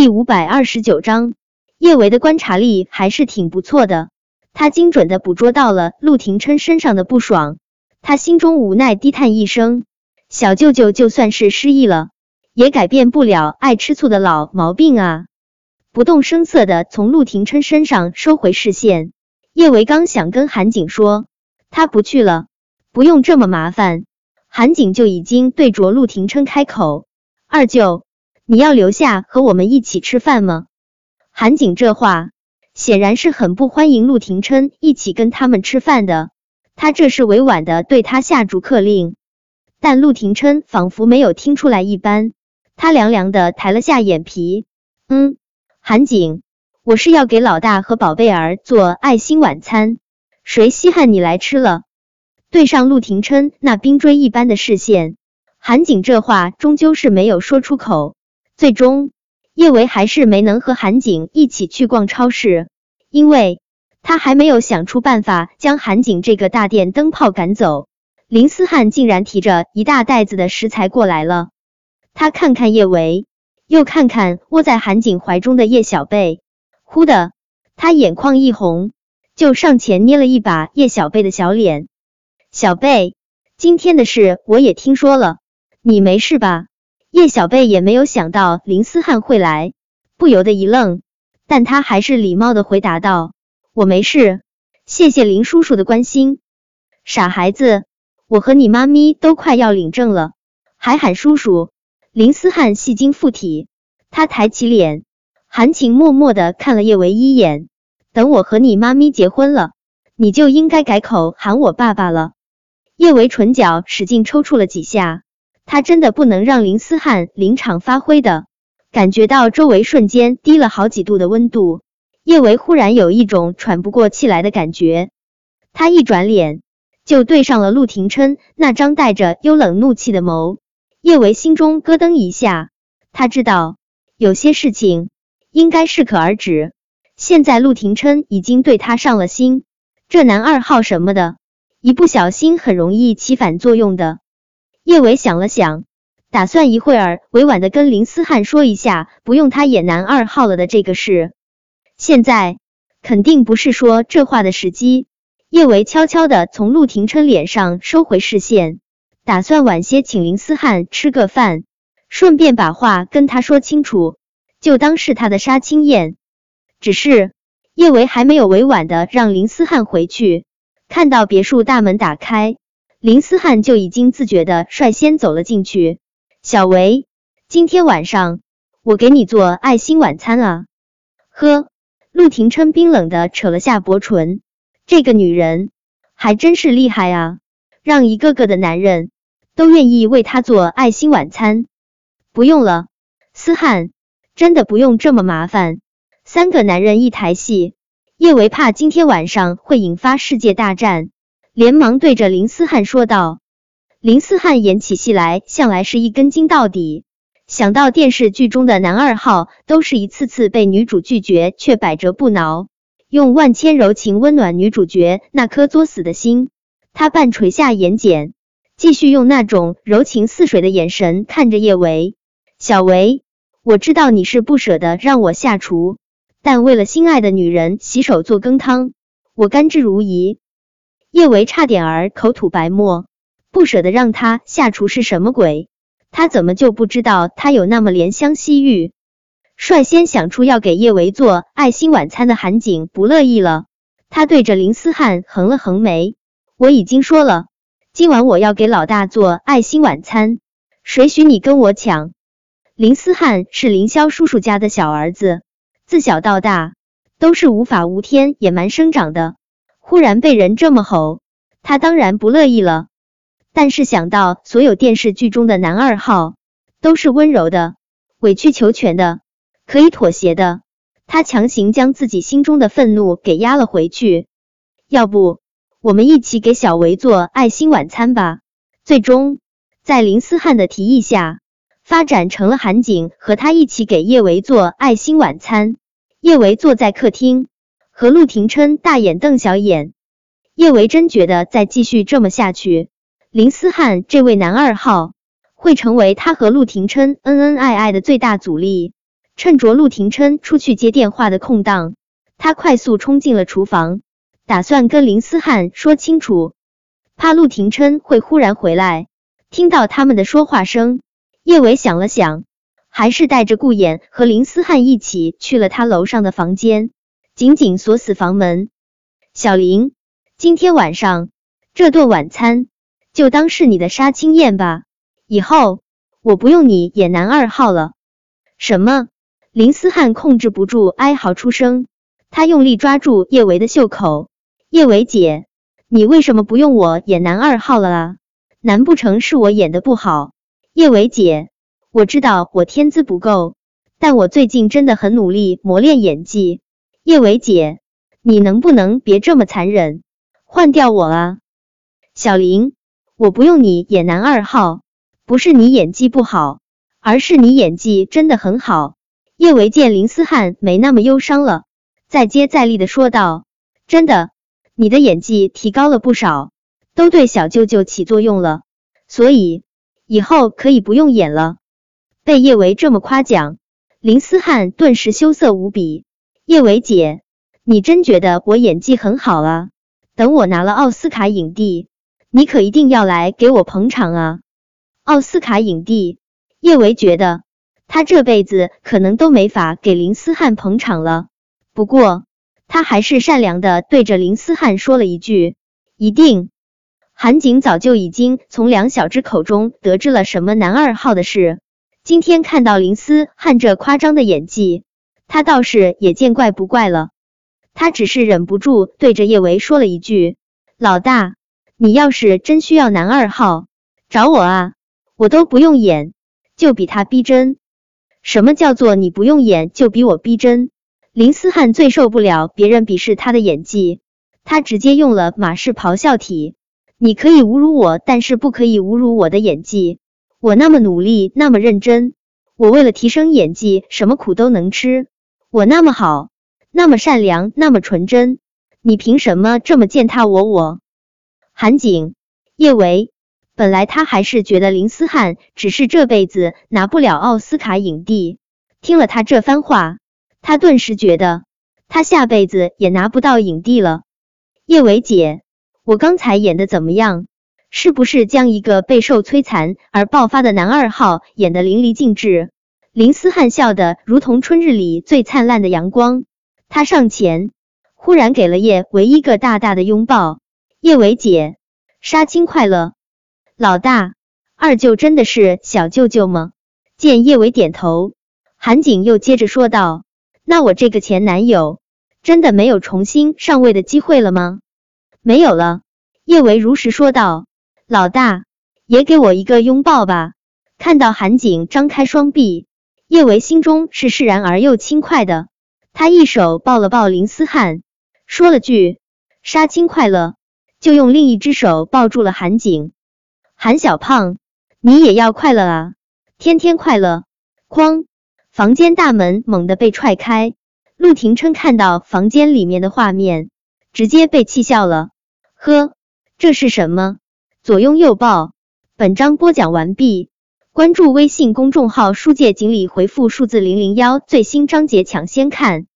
第五百二十九章，叶维的观察力还是挺不错的，他精准的捕捉到了陆廷琛身上的不爽，他心中无奈低叹一声：小舅舅就算是失忆了，也改变不了爱吃醋的老毛病啊！不动声色的从陆廷琛身上收回视线，叶维刚想跟韩景说他不去了，不用这么麻烦。韩景就已经对着陆廷琛开口：“二舅，你要留下和我们一起吃饭吗？”韩景这话显然是很不欢迎陆廷琛一起跟他们吃饭的，他这是委婉的对他下逐客令。但陆廷琛仿佛没有听出来一般，他凉凉的抬了下眼皮：“嗯，韩景，我是要给老大和宝贝儿做爱心晚餐，谁稀罕你来吃了？”对上陆廷琛那冰锥一般的视线，韩景这话终究是没有说出口。最终，叶维还是没能和韩景一起去逛超市，因为他还没有想出办法将韩景这个大电灯泡赶走。林思汉竟然提着一大袋子的食材过来了，他看看叶维，又看看窝在韩景怀中的叶小贝，忽的，他眼眶一红，就上前捏了一把叶小贝的小脸。小贝，今天的事我也听说了，你没事吧？叶小贝也没有想到林思汉会来，不由得一愣，但他还是礼貌的回答道：“我没事，谢谢林叔叔的关心。”傻孩子，我和你妈咪都快要领证了，还喊叔叔？林思汉戏精附体，他抬起脸，含情脉脉的看了叶维一眼。等我和你妈咪结婚了，你就应该改口喊我爸爸了。叶维唇角使劲抽搐了几下，他真的不能让林思汉临场发挥的。感觉到周围瞬间低了好几度的温度，叶维忽然有一种喘不过气来的感觉。他一转脸就对上了陆廷琛那张带着幽冷怒气的眸，叶维心中咯噔一下，他知道有些事情应该适可而止。现在陆廷琛已经对他上了心，这男二号什么的。一不小心很容易起反作用的。叶伟想了想，打算一会儿委婉的跟林思汉说一下，不用他演男二号了的这个事。现在肯定不是说这话的时机。叶维悄悄的从陆廷琛脸上收回视线，打算晚些请林思汉吃个饭，顺便把话跟他说清楚，就当是他的杀青宴。只是叶维还没有委婉的让林思汉回去。看到别墅大门打开，林思汉就已经自觉的率先走了进去。小维，今天晚上我给你做爱心晚餐啊！呵，陆廷琛冰冷的扯了下薄唇，这个女人还真是厉害啊，让一个个的男人都愿意为她做爱心晚餐。不用了，思汉，真的不用这么麻烦。三个男人一台戏。叶维怕今天晚上会引发世界大战，连忙对着林思汉说道：“林思汉演起戏来向来是一根筋到底，想到电视剧中的男二号都是一次次被女主拒绝，却百折不挠，用万千柔情温暖女主角那颗作死的心，他半垂下眼睑，继续用那种柔情似水的眼神看着叶维。小维，我知道你是不舍得让我下厨。”但为了心爱的女人洗手做羹汤，我甘之如饴。叶维差点儿口吐白沫，不舍得让他下厨是什么鬼？他怎么就不知道他有那么怜香惜玉？率先想出要给叶维做爱心晚餐的韩景不乐意了，他对着林思汉横了横眉：“我已经说了，今晚我要给老大做爱心晚餐，谁许你跟我抢？”林思汉是凌霄叔叔家的小儿子。自小到大都是无法无天、野蛮生长的，忽然被人这么吼，他当然不乐意了。但是想到所有电视剧中的男二号都是温柔的、委曲求全的、可以妥协的，他强行将自己心中的愤怒给压了回去。要不，我们一起给小维做爱心晚餐吧？最终，在林思汉的提议下。发展成了韩景和他一起给叶维做爱心晚餐。叶维坐在客厅，和陆廷琛大眼瞪小眼。叶维真觉得再继续这么下去，林思汉这位男二号会成为他和陆廷琛恩恩爱爱的最大阻力。趁着陆廷琛出去接电话的空档，他快速冲进了厨房，打算跟林思汉说清楚，怕陆廷琛会忽然回来，听到他们的说话声。叶伟想了想，还是带着顾衍和林思汉一起去了他楼上的房间，紧紧锁死房门。小林，今天晚上这顿晚餐就当是你的杀青宴吧，以后我不用你演男二号了。什么？林思汉控制不住哀嚎出声，他用力抓住叶维的袖口。叶维姐，你为什么不用我演男二号了啊？难不成是我演的不好？叶维姐，我知道我天资不够，但我最近真的很努力磨练演技。叶维姐，你能不能别这么残忍，换掉我啊？小林，我不用你演男二号，不是你演技不好，而是你演技真的很好。叶维见林思汉没那么忧伤了，再接再厉的说道：“真的，你的演技提高了不少，都对小舅舅起作用了，所以。”以后可以不用演了。被叶维这么夸奖，林思汉顿时羞涩无比。叶维姐，你真觉得我演技很好啊？等我拿了奥斯卡影帝，你可一定要来给我捧场啊！奥斯卡影帝，叶维觉得他这辈子可能都没法给林思汉捧场了。不过他还是善良的对着林思汉说了一句：“一定。”韩景早就已经从梁小芝口中得知了什么男二号的事，今天看到林思汉这夸张的演技，他倒是也见怪不怪了。他只是忍不住对着叶维说了一句：“老大，你要是真需要男二号，找我啊，我都不用演，就比他逼真。”什么叫做你不用演就比我逼真？林思汉最受不了别人鄙视他的演技，他直接用了马氏咆哮体。你可以侮辱我，但是不可以侮辱我的演技。我那么努力，那么认真，我为了提升演技，什么苦都能吃。我那么好，那么善良，那么纯真，你凭什么这么践踏我？我韩景、叶维，本来他还是觉得林思汉只是这辈子拿不了奥斯卡影帝，听了他这番话，他顿时觉得他下辈子也拿不到影帝了。叶维姐。我刚才演的怎么样？是不是将一个备受摧残而爆发的男二号演得淋漓尽致？林思汉笑得如同春日里最灿烂的阳光。他上前，忽然给了叶维一个大大的拥抱。叶维姐，杀青快乐！老大，二舅真的是小舅舅吗？见叶维点头，韩景又接着说道：“那我这个前男友真的没有重新上位的机会了吗？”没有了，叶维如实说道。老大，也给我一个拥抱吧。看到韩景张开双臂，叶维心中是释然而又轻快的。他一手抱了抱林思汉，说了句“杀青快乐”，就用另一只手抱住了韩景。韩小胖，你也要快乐啊，天天快乐。哐，房间大门猛地被踹开。陆廷琛看到房间里面的画面。直接被气笑了，呵，这是什么？左拥右抱。本章播讲完毕，关注微信公众号“书界锦鲤”，回复数字零零幺，最新章节抢先看。